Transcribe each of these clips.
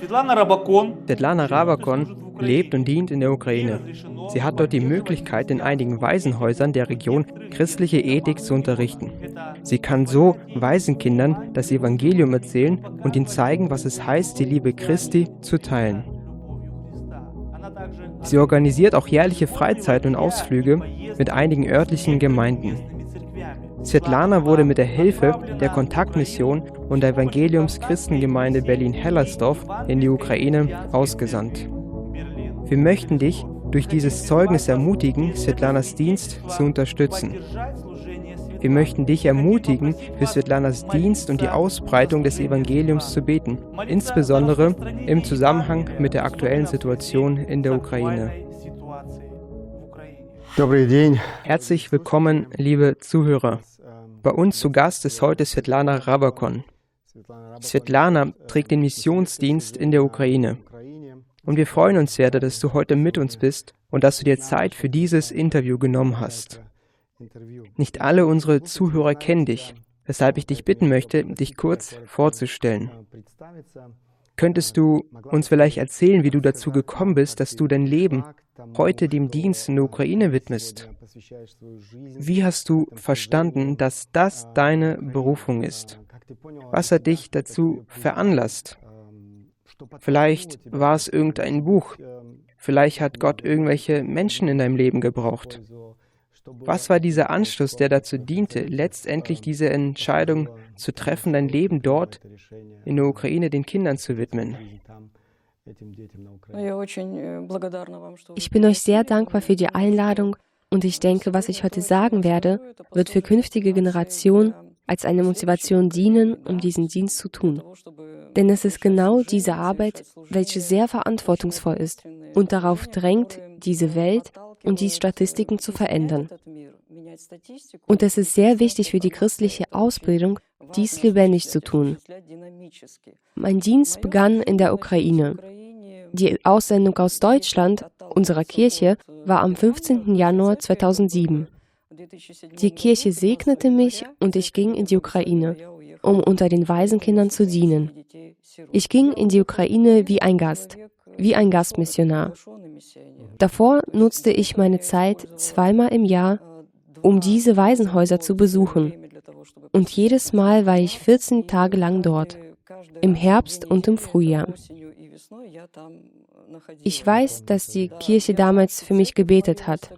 Svetlana Rabakon lebt und dient in der Ukraine. Sie hat dort die Möglichkeit, in einigen Waisenhäusern der Region christliche Ethik zu unterrichten. Sie kann so Waisenkindern das Evangelium erzählen und ihnen zeigen, was es heißt, die Liebe Christi zu teilen. Sie organisiert auch jährliche Freizeiten und Ausflüge mit einigen örtlichen Gemeinden. Svetlana wurde mit der Hilfe der Kontaktmission und der Evangeliums-Christengemeinde Berlin-Hellersdorf in die Ukraine ausgesandt. Wir möchten dich durch dieses Zeugnis ermutigen, Svetlanas Dienst zu unterstützen. Wir möchten dich ermutigen, für Svetlanas Dienst und die Ausbreitung des Evangeliums zu beten, insbesondere im Zusammenhang mit der aktuellen Situation in der Ukraine. Herzlich willkommen, liebe Zuhörer. Bei uns zu Gast ist heute Svetlana Rabakon. Svetlana trägt den Missionsdienst in der Ukraine. Und wir freuen uns sehr, dass du heute mit uns bist und dass du dir Zeit für dieses Interview genommen hast. Nicht alle unsere Zuhörer kennen dich, weshalb ich dich bitten möchte, dich kurz vorzustellen. Könntest du uns vielleicht erzählen, wie du dazu gekommen bist, dass du dein Leben heute dem Dienst in der Ukraine widmest? Wie hast du verstanden, dass das deine Berufung ist? Was hat dich dazu veranlasst? Vielleicht war es irgendein Buch. Vielleicht hat Gott irgendwelche Menschen in deinem Leben gebraucht. Was war dieser Anschluss, der dazu diente, letztendlich diese Entscheidung zu treffen, dein Leben dort in der Ukraine den Kindern zu widmen? Ich bin euch sehr dankbar für die Einladung und ich denke, was ich heute sagen werde, wird für künftige Generationen als eine Motivation dienen, um diesen Dienst zu tun. Denn es ist genau diese Arbeit, welche sehr verantwortungsvoll ist und darauf drängt, diese Welt und die Statistiken zu verändern. Und es ist sehr wichtig für die christliche Ausbildung, dies lebendig zu tun. Mein Dienst begann in der Ukraine. Die Aussendung aus Deutschland, unserer Kirche, war am 15. Januar 2007. Die Kirche segnete mich und ich ging in die Ukraine, um unter den Waisenkindern zu dienen. Ich ging in die Ukraine wie ein Gast, wie ein Gastmissionar. Davor nutzte ich meine Zeit zweimal im Jahr, um diese Waisenhäuser zu besuchen. Und jedes Mal war ich 14 Tage lang dort, im Herbst und im Frühjahr. Ich weiß, dass die Kirche damals für mich gebetet hat.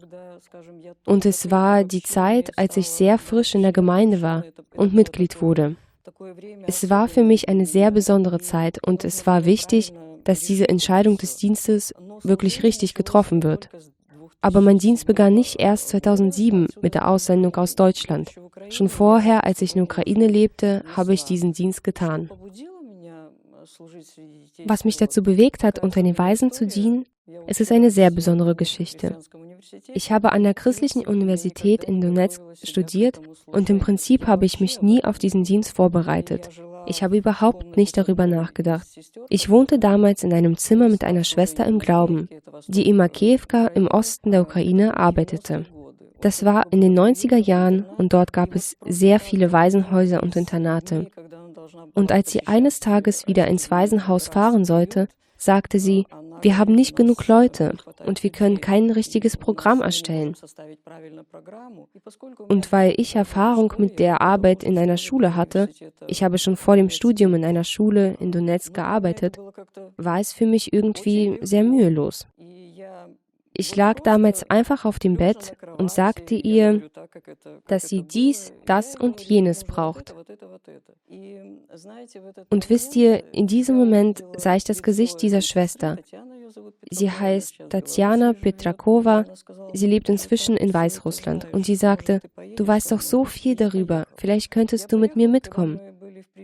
Und es war die Zeit, als ich sehr frisch in der Gemeinde war und Mitglied wurde. Es war für mich eine sehr besondere Zeit und es war wichtig, dass diese Entscheidung des Dienstes wirklich richtig getroffen wird. Aber mein Dienst begann nicht erst 2007 mit der Aussendung aus Deutschland. Schon vorher, als ich in der Ukraine lebte, habe ich diesen Dienst getan. Was mich dazu bewegt hat, unter den Weisen zu dienen, es ist eine sehr besondere Geschichte. Ich habe an der Christlichen Universität in Donetsk studiert und im Prinzip habe ich mich nie auf diesen Dienst vorbereitet. Ich habe überhaupt nicht darüber nachgedacht. Ich wohnte damals in einem Zimmer mit einer Schwester im Glauben, die in Makiewka im Osten der Ukraine arbeitete. Das war in den 90er Jahren und dort gab es sehr viele Waisenhäuser und Internate. Und als sie eines Tages wieder ins Waisenhaus fahren sollte, sagte sie, wir haben nicht genug Leute und wir können kein richtiges Programm erstellen. Und weil ich Erfahrung mit der Arbeit in einer Schule hatte, ich habe schon vor dem Studium in einer Schule in Donetsk gearbeitet, war es für mich irgendwie sehr mühelos. Ich lag damals einfach auf dem Bett und sagte ihr, dass sie dies, das und jenes braucht. Und wisst ihr, in diesem Moment sah ich das Gesicht dieser Schwester. Sie heißt Tatjana Petrakova. Sie lebt inzwischen in Weißrussland. Und sie sagte, du weißt doch so viel darüber. Vielleicht könntest du mit mir mitkommen.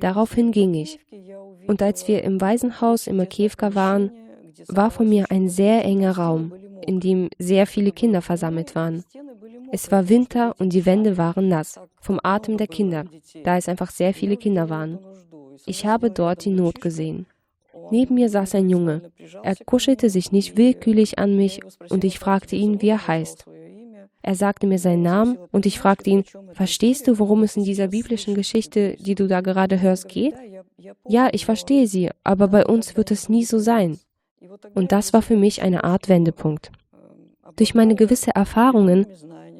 Daraufhin ging ich. Und als wir im Waisenhaus in Makiewka waren, war vor mir ein sehr enger Raum in dem sehr viele Kinder versammelt waren. Es war Winter und die Wände waren nass, vom Atem der Kinder, da es einfach sehr viele Kinder waren. Ich habe dort die Not gesehen. Neben mir saß ein Junge. Er kuschelte sich nicht willkürlich an mich und ich fragte ihn, wie er heißt. Er sagte mir seinen Namen und ich fragte ihn, verstehst du, worum es in dieser biblischen Geschichte, die du da gerade hörst, geht? Ja, ich verstehe Sie, aber bei uns wird es nie so sein. Und das war für mich eine Art Wendepunkt. Durch meine gewisse Erfahrungen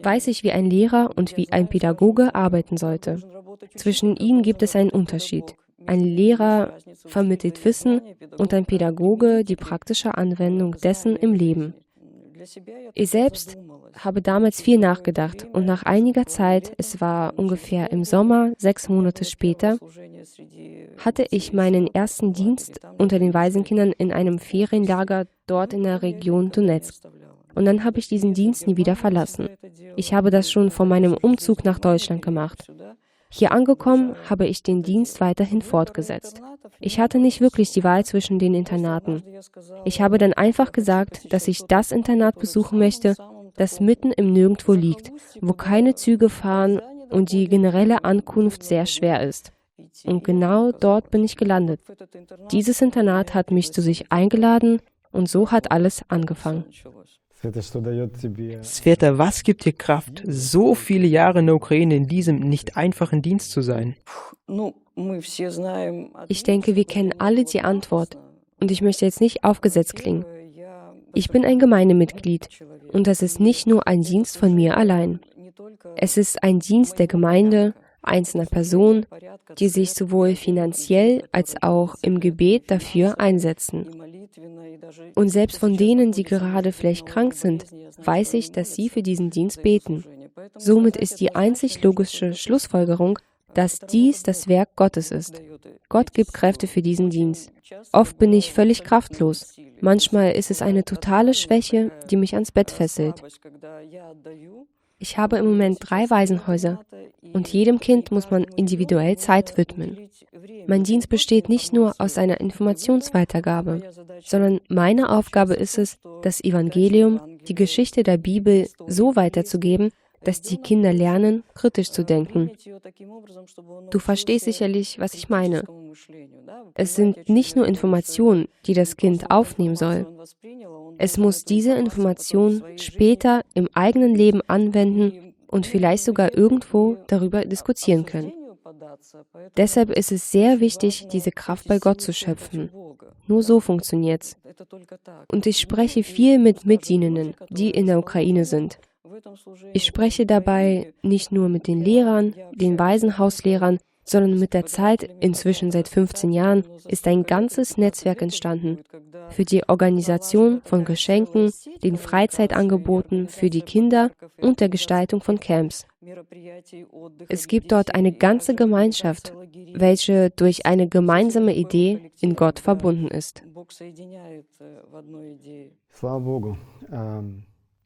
weiß ich, wie ein Lehrer und wie ein Pädagoge arbeiten sollte. Zwischen ihnen gibt es einen Unterschied. Ein Lehrer vermittelt Wissen und ein Pädagoge die praktische Anwendung dessen im Leben. Ich selbst habe damals viel nachgedacht und nach einiger Zeit, es war ungefähr im Sommer, sechs Monate später, hatte ich meinen ersten Dienst unter den Waisenkindern in einem Ferienlager dort in der Region Donetsk. Und dann habe ich diesen Dienst nie wieder verlassen. Ich habe das schon vor meinem Umzug nach Deutschland gemacht. Hier angekommen, habe ich den Dienst weiterhin fortgesetzt. Ich hatte nicht wirklich die Wahl zwischen den Internaten. Ich habe dann einfach gesagt, dass ich das Internat besuchen möchte, das mitten im Nirgendwo liegt, wo keine Züge fahren und die generelle Ankunft sehr schwer ist. Und genau dort bin ich gelandet. Dieses Internat hat mich zu sich eingeladen und so hat alles angefangen. Sveta, was gibt dir Kraft, so viele Jahre in der Ukraine in diesem nicht einfachen Dienst zu sein? Ich denke, wir kennen alle die Antwort. Und ich möchte jetzt nicht aufgesetzt klingen. Ich bin ein Gemeindemitglied und das ist nicht nur ein Dienst von mir allein. Es ist ein Dienst der Gemeinde, einzelner Personen, die sich sowohl finanziell als auch im Gebet dafür einsetzen. Und selbst von denen, die gerade vielleicht krank sind, weiß ich, dass sie für diesen Dienst beten. Somit ist die einzig logische Schlussfolgerung, dass dies das Werk Gottes ist. Gott gibt Kräfte für diesen Dienst. Oft bin ich völlig kraftlos. Manchmal ist es eine totale Schwäche, die mich ans Bett fesselt. Ich habe im Moment drei Waisenhäuser und jedem Kind muss man individuell Zeit widmen. Mein Dienst besteht nicht nur aus einer Informationsweitergabe, sondern meine Aufgabe ist es, das Evangelium, die Geschichte der Bibel so weiterzugeben, dass die Kinder lernen, kritisch zu denken. Du verstehst sicherlich, was ich meine. Es sind nicht nur Informationen, die das Kind aufnehmen soll. Es muss diese Information später im eigenen Leben anwenden und vielleicht sogar irgendwo darüber diskutieren können. Deshalb ist es sehr wichtig, diese Kraft bei Gott zu schöpfen. Nur so funktioniert's. Und ich spreche viel mit Mitdienenden, die in der Ukraine sind. Ich spreche dabei nicht nur mit den Lehrern, den Waisenhauslehrern, sondern mit der Zeit, inzwischen seit 15 Jahren, ist ein ganzes Netzwerk entstanden für die Organisation von Geschenken, den Freizeitangeboten für die Kinder und der Gestaltung von Camps. Es gibt dort eine ganze Gemeinschaft, welche durch eine gemeinsame Idee in Gott verbunden ist.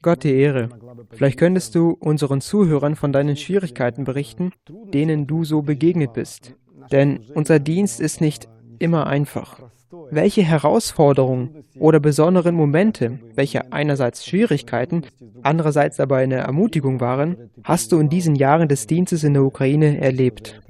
Gott die Ehre. Vielleicht könntest du unseren Zuhörern von deinen Schwierigkeiten berichten, denen du so begegnet bist. Denn unser Dienst ist nicht immer einfach. Welche Herausforderungen oder besonderen Momente, welche einerseits Schwierigkeiten, andererseits aber eine Ermutigung waren, hast du in diesen Jahren des Dienstes in der Ukraine erlebt?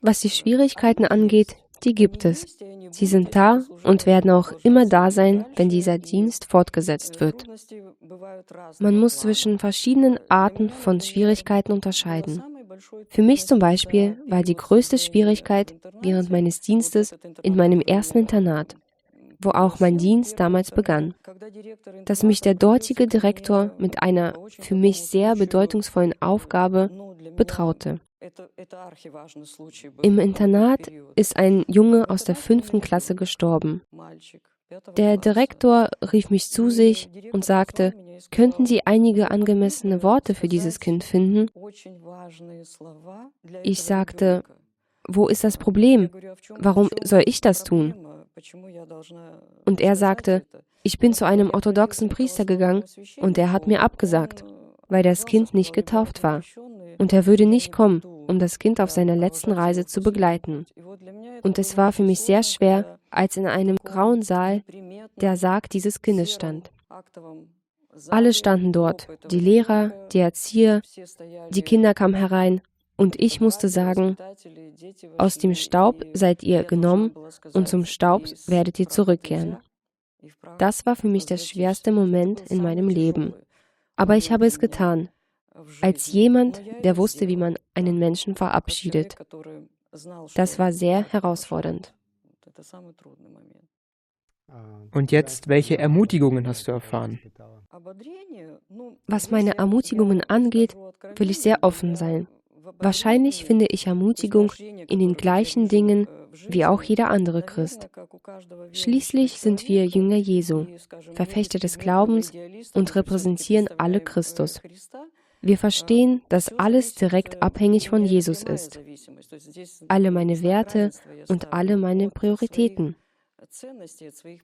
Was die Schwierigkeiten angeht, die gibt es. Sie sind da und werden auch immer da sein, wenn dieser Dienst fortgesetzt wird. Man muss zwischen verschiedenen Arten von Schwierigkeiten unterscheiden. Für mich zum Beispiel war die größte Schwierigkeit während meines Dienstes in meinem ersten Internat, wo auch mein Dienst damals begann, dass mich der dortige Direktor mit einer für mich sehr bedeutungsvollen Aufgabe betraute. Im Internat ist ein Junge aus der fünften Klasse gestorben. Der Direktor rief mich zu sich und sagte, könnten Sie einige angemessene Worte für dieses Kind finden? Ich sagte, wo ist das Problem? Warum soll ich das tun? Und er sagte, ich bin zu einem orthodoxen Priester gegangen und er hat mir abgesagt, weil das Kind nicht getauft war und er würde nicht kommen, um das Kind auf seiner letzten Reise zu begleiten. Und es war für mich sehr schwer, als in einem grauen Saal der Sarg dieses Kindes stand. Alle standen dort, die Lehrer, die Erzieher, die Kinder kamen herein, und ich musste sagen, aus dem Staub seid ihr genommen und zum Staub werdet ihr zurückkehren. Das war für mich der schwerste Moment in meinem Leben. Aber ich habe es getan, als jemand, der wusste, wie man einen Menschen verabschiedet. Das war sehr herausfordernd. Und jetzt, welche Ermutigungen hast du erfahren? Was meine Ermutigungen angeht, will ich sehr offen sein. Wahrscheinlich finde ich Ermutigung in den gleichen Dingen wie auch jeder andere Christ. Schließlich sind wir Jünger Jesu, Verfechter des Glaubens und repräsentieren alle Christus. Wir verstehen, dass alles direkt abhängig von Jesus ist. Alle meine Werte und alle meine Prioritäten.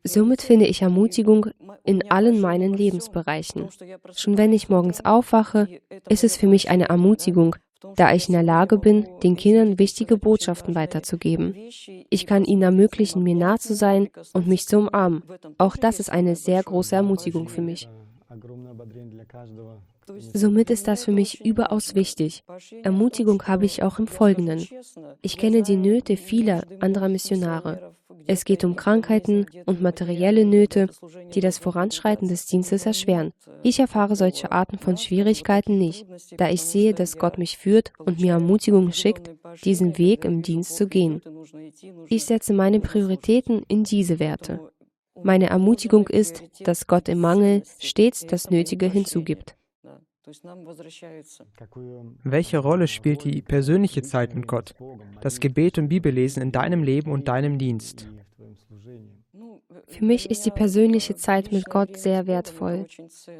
Somit finde ich Ermutigung in allen meinen Lebensbereichen. Schon wenn ich morgens aufwache, ist es für mich eine Ermutigung, da ich in der Lage bin, den Kindern wichtige Botschaften weiterzugeben. Ich kann ihnen ermöglichen, mir nah zu sein und mich zu umarmen. Auch das ist eine sehr große Ermutigung für mich. Somit ist das für mich überaus wichtig. Ermutigung habe ich auch im Folgenden. Ich kenne die Nöte vieler anderer Missionare. Es geht um Krankheiten und materielle Nöte, die das Voranschreiten des Dienstes erschweren. Ich erfahre solche Arten von Schwierigkeiten nicht, da ich sehe, dass Gott mich führt und mir Ermutigung schickt, diesen Weg im Dienst zu gehen. Ich setze meine Prioritäten in diese Werte. Meine Ermutigung ist, dass Gott im Mangel stets das Nötige hinzugibt. Welche Rolle spielt die persönliche Zeit mit Gott, das Gebet und Bibellesen in deinem Leben und deinem Dienst? Für mich ist die persönliche Zeit mit Gott sehr wertvoll.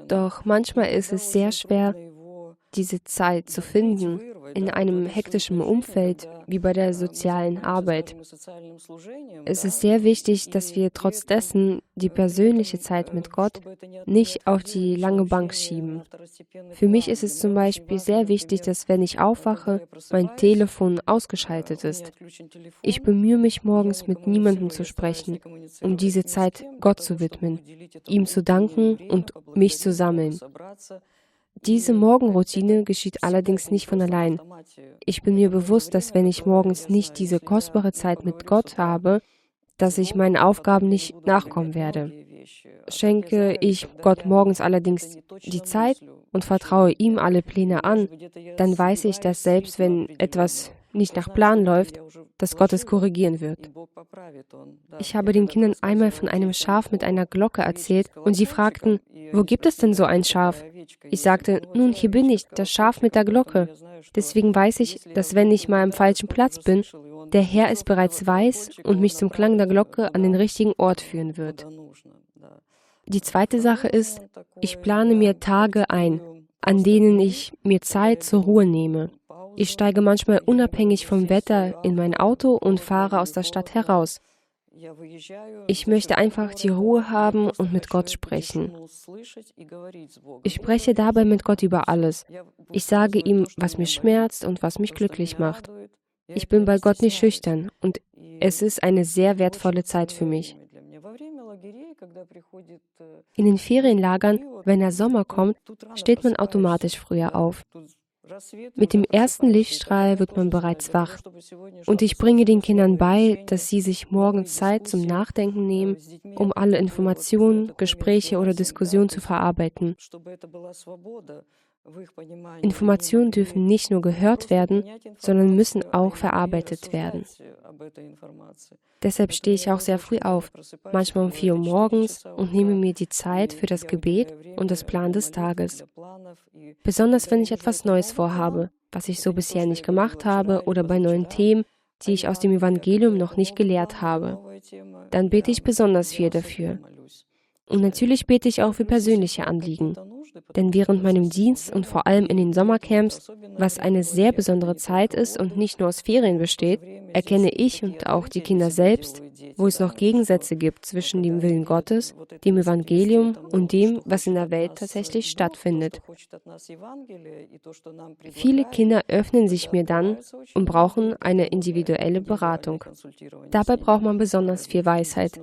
Doch manchmal ist es sehr schwer, diese Zeit zu finden in einem hektischen Umfeld wie bei der sozialen Arbeit. Es ist sehr wichtig, dass wir trotz dessen die persönliche Zeit mit Gott nicht auf die lange Bank schieben. Für mich ist es zum Beispiel sehr wichtig, dass wenn ich aufwache, mein Telefon ausgeschaltet ist. Ich bemühe mich morgens mit niemandem zu sprechen, um diese Zeit Gott zu widmen, ihm zu danken und mich zu sammeln. Diese Morgenroutine geschieht allerdings nicht von allein. Ich bin mir bewusst, dass wenn ich morgens nicht diese kostbare Zeit mit Gott habe, dass ich meinen Aufgaben nicht nachkommen werde. Schenke ich Gott morgens allerdings die Zeit und vertraue ihm alle Pläne an, dann weiß ich, dass selbst wenn etwas nicht nach Plan läuft, dass Gott es korrigieren wird. Ich habe den Kindern einmal von einem Schaf mit einer Glocke erzählt und sie fragten, wo gibt es denn so ein Schaf? Ich sagte, nun, hier bin ich, das Schaf mit der Glocke. Deswegen weiß ich, dass wenn ich mal am falschen Platz bin, der Herr es bereits weiß und mich zum Klang der Glocke an den richtigen Ort führen wird. Die zweite Sache ist, ich plane mir Tage ein, an denen ich mir Zeit zur Ruhe nehme. Ich steige manchmal unabhängig vom Wetter in mein Auto und fahre aus der Stadt heraus. Ich möchte einfach die Ruhe haben und mit Gott sprechen. Ich spreche dabei mit Gott über alles. Ich sage ihm, was mich schmerzt und was mich glücklich macht. Ich bin bei Gott nicht schüchtern und es ist eine sehr wertvolle Zeit für mich. In den Ferienlagern, wenn der Sommer kommt, steht man automatisch früher auf. Mit dem ersten Lichtstrahl wird man bereits wach. Und ich bringe den Kindern bei, dass sie sich morgens Zeit zum Nachdenken nehmen, um alle Informationen, Gespräche oder Diskussionen zu verarbeiten. Informationen dürfen nicht nur gehört werden, sondern müssen auch verarbeitet werden. Deshalb stehe ich auch sehr früh auf, manchmal um 4 Uhr morgens und nehme mir die Zeit für das Gebet und das Plan des Tages. Besonders wenn ich etwas Neues vorhabe, was ich so bisher nicht gemacht habe oder bei neuen Themen, die ich aus dem Evangelium noch nicht gelehrt habe. Dann bete ich besonders viel dafür. Und natürlich bete ich auch für persönliche Anliegen. Denn während meinem Dienst und vor allem in den Sommercamps, was eine sehr besondere Zeit ist und nicht nur aus Ferien besteht, erkenne ich und auch die Kinder selbst, wo es noch Gegensätze gibt zwischen dem Willen Gottes, dem Evangelium und dem, was in der Welt tatsächlich stattfindet. Viele Kinder öffnen sich mir dann und brauchen eine individuelle Beratung. Dabei braucht man besonders viel Weisheit.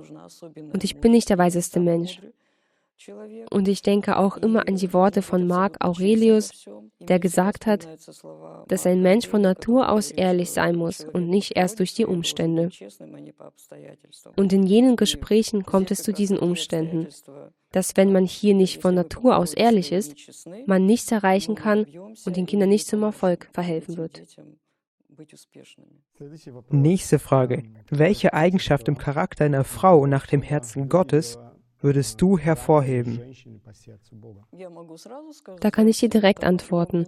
Und ich bin nicht der weiseste Mensch. Und ich denke auch immer an die Worte von Marc Aurelius, der gesagt hat, dass ein Mensch von Natur aus ehrlich sein muss und nicht erst durch die Umstände. Und in jenen Gesprächen kommt es zu diesen Umständen, dass wenn man hier nicht von Natur aus ehrlich ist, man nichts erreichen kann und den Kindern nicht zum Erfolg verhelfen wird. Nächste Frage. Welche Eigenschaft im Charakter einer Frau nach dem Herzen Gottes würdest du hervorheben? Da kann ich dir direkt antworten.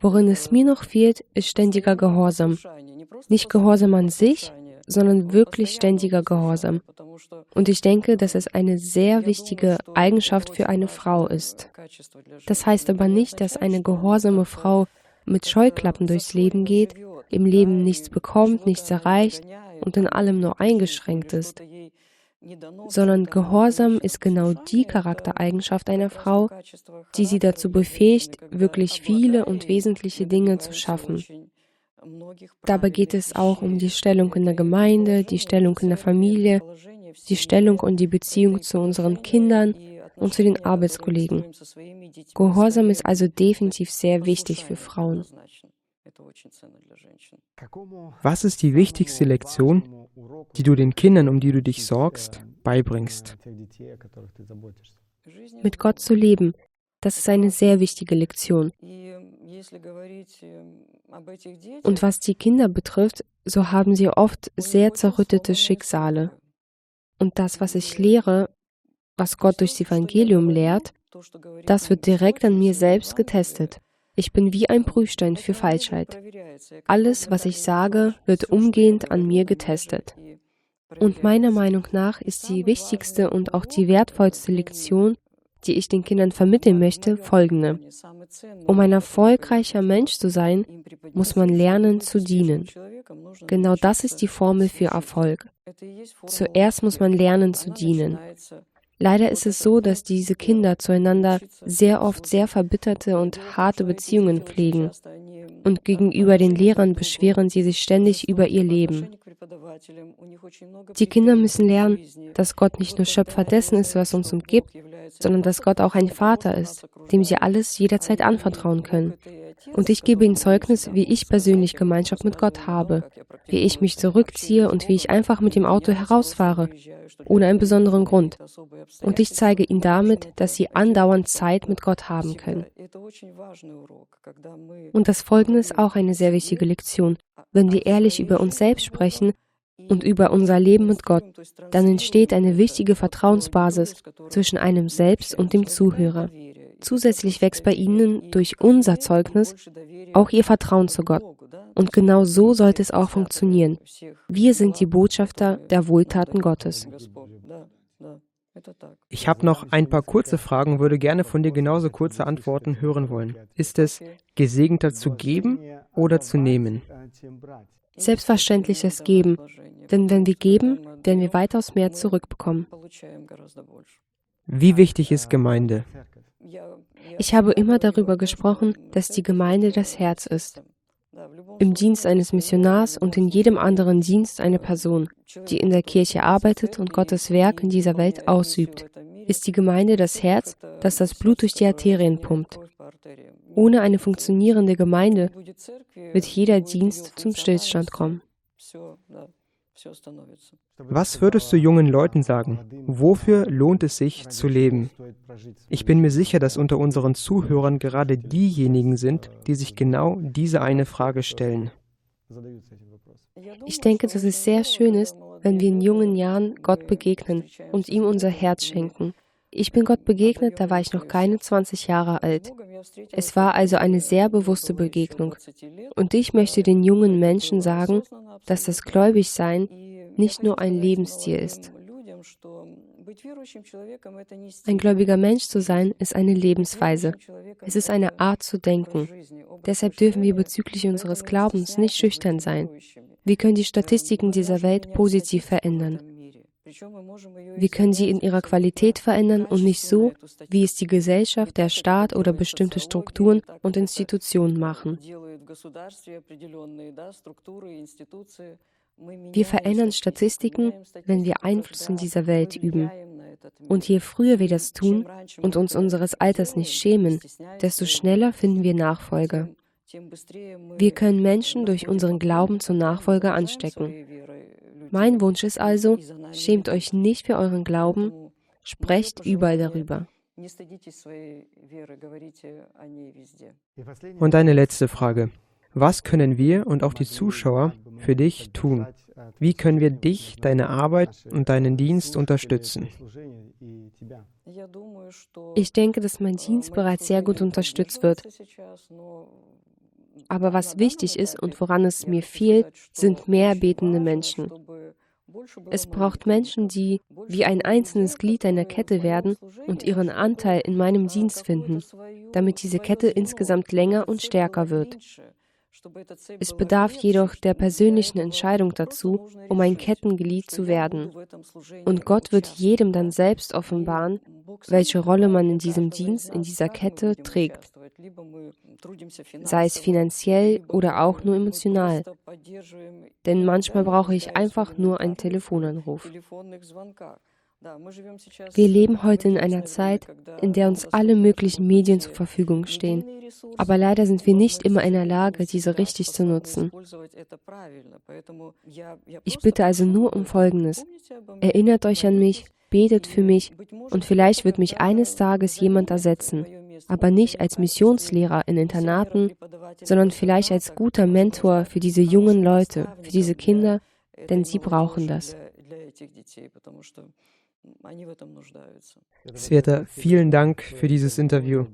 Worin es mir noch fehlt, ist ständiger Gehorsam. Nicht Gehorsam an sich, sondern wirklich ständiger Gehorsam. Und ich denke, dass es eine sehr wichtige Eigenschaft für eine Frau ist. Das heißt aber nicht, dass eine gehorsame Frau mit Scheuklappen durchs Leben geht, im Leben nichts bekommt, nichts erreicht und in allem nur eingeschränkt ist sondern Gehorsam ist genau die Charaktereigenschaft einer Frau, die sie dazu befähigt, wirklich viele und wesentliche Dinge zu schaffen. Dabei geht es auch um die Stellung in der Gemeinde, die Stellung in der Familie, die Stellung und die Beziehung zu unseren Kindern und zu den Arbeitskollegen. Gehorsam ist also definitiv sehr wichtig für Frauen. Was ist die wichtigste Lektion, die du den Kindern, um die du dich sorgst, beibringst? Mit Gott zu leben, das ist eine sehr wichtige Lektion. Und was die Kinder betrifft, so haben sie oft sehr zerrüttete Schicksale. Und das, was ich lehre, was Gott durchs Evangelium lehrt, das wird direkt an mir selbst getestet. Ich bin wie ein Prüfstein für Falschheit. Alles, was ich sage, wird umgehend an mir getestet. Und meiner Meinung nach ist die wichtigste und auch die wertvollste Lektion, die ich den Kindern vermitteln möchte, folgende. Um ein erfolgreicher Mensch zu sein, muss man lernen zu dienen. Genau das ist die Formel für Erfolg. Zuerst muss man lernen zu dienen. Leider ist es so, dass diese Kinder zueinander sehr oft sehr verbitterte und harte Beziehungen pflegen. Und gegenüber den Lehrern beschweren sie sich ständig über ihr Leben. Die Kinder müssen lernen, dass Gott nicht nur Schöpfer dessen ist, was uns umgibt, sondern dass Gott auch ein Vater ist, dem sie alles jederzeit anvertrauen können. Und ich gebe ihnen Zeugnis, wie ich persönlich Gemeinschaft mit Gott habe, wie ich mich zurückziehe und wie ich einfach mit dem Auto herausfahre, ohne einen besonderen Grund. Und ich zeige ihnen damit, dass sie andauernd Zeit mit Gott haben können. Und das Folgende ist auch eine sehr wichtige Lektion. Wenn wir ehrlich über uns selbst sprechen, und über unser Leben mit Gott, dann entsteht eine wichtige Vertrauensbasis zwischen einem selbst und dem Zuhörer. Zusätzlich wächst bei ihnen durch unser Zeugnis auch ihr Vertrauen zu Gott. Und genau so sollte es auch funktionieren. Wir sind die Botschafter der Wohltaten Gottes. Ich habe noch ein paar kurze Fragen, würde gerne von dir genauso kurze Antworten hören wollen. Ist es gesegneter zu geben oder zu nehmen? Selbstverständlich es geben, denn wenn wir geben, werden wir weitaus mehr zurückbekommen. Wie wichtig ist Gemeinde? Ich habe immer darüber gesprochen, dass die Gemeinde das Herz ist. Im Dienst eines Missionars und in jedem anderen Dienst eine Person, die in der Kirche arbeitet und Gottes Werk in dieser Welt ausübt, ist die Gemeinde das Herz, das das Blut durch die Arterien pumpt. Ohne eine funktionierende Gemeinde wird jeder Dienst zum Stillstand kommen. Was würdest du jungen Leuten sagen? Wofür lohnt es sich zu leben? Ich bin mir sicher, dass unter unseren Zuhörern gerade diejenigen sind, die sich genau diese eine Frage stellen. Ich denke, dass es sehr schön ist, wenn wir in jungen Jahren Gott begegnen und ihm unser Herz schenken. Ich bin Gott begegnet, da war ich noch keine 20 Jahre alt. Es war also eine sehr bewusste Begegnung. Und ich möchte den jungen Menschen sagen, dass das Gläubigsein nicht nur ein Lebensstil ist. Ein gläubiger Mensch zu sein, ist eine Lebensweise. Es ist eine Art zu denken. Deshalb dürfen wir bezüglich unseres Glaubens nicht schüchtern sein. Wir können die Statistiken dieser Welt positiv verändern. Wir können sie in ihrer Qualität verändern und nicht so, wie es die Gesellschaft, der Staat oder bestimmte Strukturen und Institutionen machen. Wir verändern Statistiken, wenn wir Einfluss in dieser Welt üben. Und je früher wir das tun und uns unseres Alters nicht schämen, desto schneller finden wir Nachfolger. Wir können Menschen durch unseren Glauben zur Nachfolge anstecken. Mein Wunsch ist also, schämt euch nicht für euren Glauben, sprecht überall darüber. Und eine letzte Frage. Was können wir und auch die Zuschauer für dich tun? Wie können wir dich, deine Arbeit und deinen Dienst unterstützen? Ich denke, dass mein Dienst bereits sehr gut unterstützt wird. Aber was wichtig ist und woran es mir fehlt, sind mehr betende Menschen. Es braucht Menschen, die wie ein einzelnes Glied einer Kette werden und ihren Anteil in meinem Dienst finden, damit diese Kette insgesamt länger und stärker wird. Es bedarf jedoch der persönlichen Entscheidung dazu, um ein Kettenglied zu werden. Und Gott wird jedem dann selbst offenbaren, welche Rolle man in diesem Dienst, in dieser Kette trägt, sei es finanziell oder auch nur emotional. Denn manchmal brauche ich einfach nur einen Telefonanruf. Wir leben heute in einer Zeit, in der uns alle möglichen Medien zur Verfügung stehen. Aber leider sind wir nicht immer in der Lage, diese richtig zu nutzen. Ich bitte also nur um Folgendes. Erinnert euch an mich, betet für mich und vielleicht wird mich eines Tages jemand ersetzen, aber nicht als Missionslehrer in Internaten, sondern vielleicht als guter Mentor für diese jungen Leute, für diese Kinder, denn sie brauchen das. Sveta, vielen Dank für dieses Interview.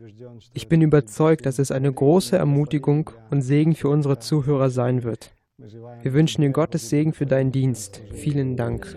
Ich bin überzeugt, dass es eine große Ermutigung und Segen für unsere Zuhörer sein wird. Wir wünschen dir Gottes Segen für deinen Dienst. Vielen Dank.